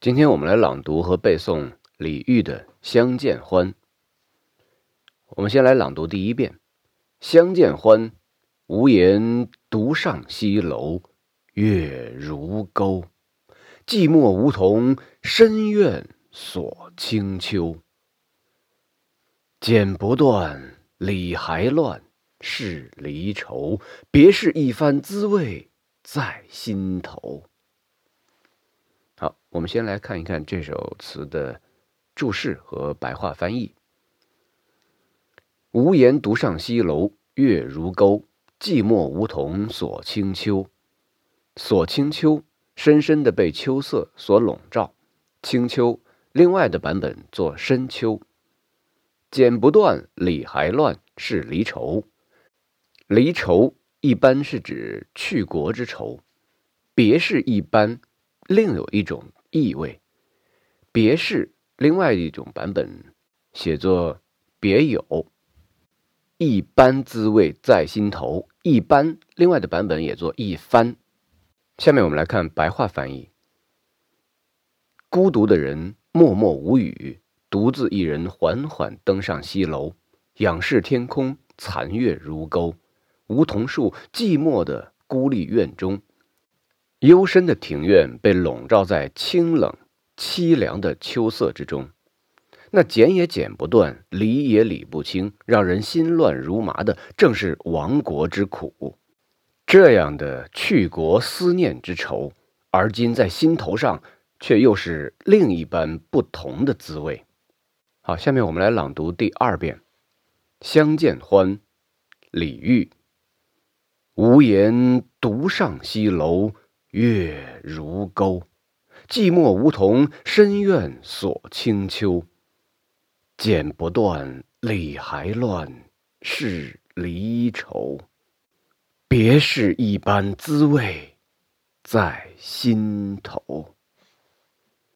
今天我们来朗读和背诵李煜的《相见欢》。我们先来朗读第一遍：《相见欢》，无言独上西楼，月如钩。寂寞梧桐深院锁清秋。剪不断，理还乱，是离愁。别是一番滋味在心头。我们先来看一看这首词的注释和白话翻译。无言独上西楼，月如钩。寂寞梧桐锁清秋。锁清秋，深深的被秋色所笼罩。清秋，另外的版本做深秋。剪不断，理还乱，是离愁。离愁一般是指去国之愁，别是一般。另有一种意味，别是另外一种版本写作别有，一般滋味在心头。一般另外的版本也做一番。下面我们来看白话翻译：孤独的人默默无语，独自一人缓缓登上西楼，仰视天空，残月如钩，梧桐树寂寞的孤立院中。幽深的庭院被笼罩在清冷凄凉的秋色之中，那剪也剪不断，理也理不清，让人心乱如麻的，正是亡国之苦。这样的去国思念之愁，而今在心头上，却又是另一般不同的滋味。好，下面我们来朗读第二遍《相见欢》，李煜：无言独上西楼。月如钩，寂寞梧桐深院锁清秋。剪不断，理还乱，是离愁。别是一般滋味在心头。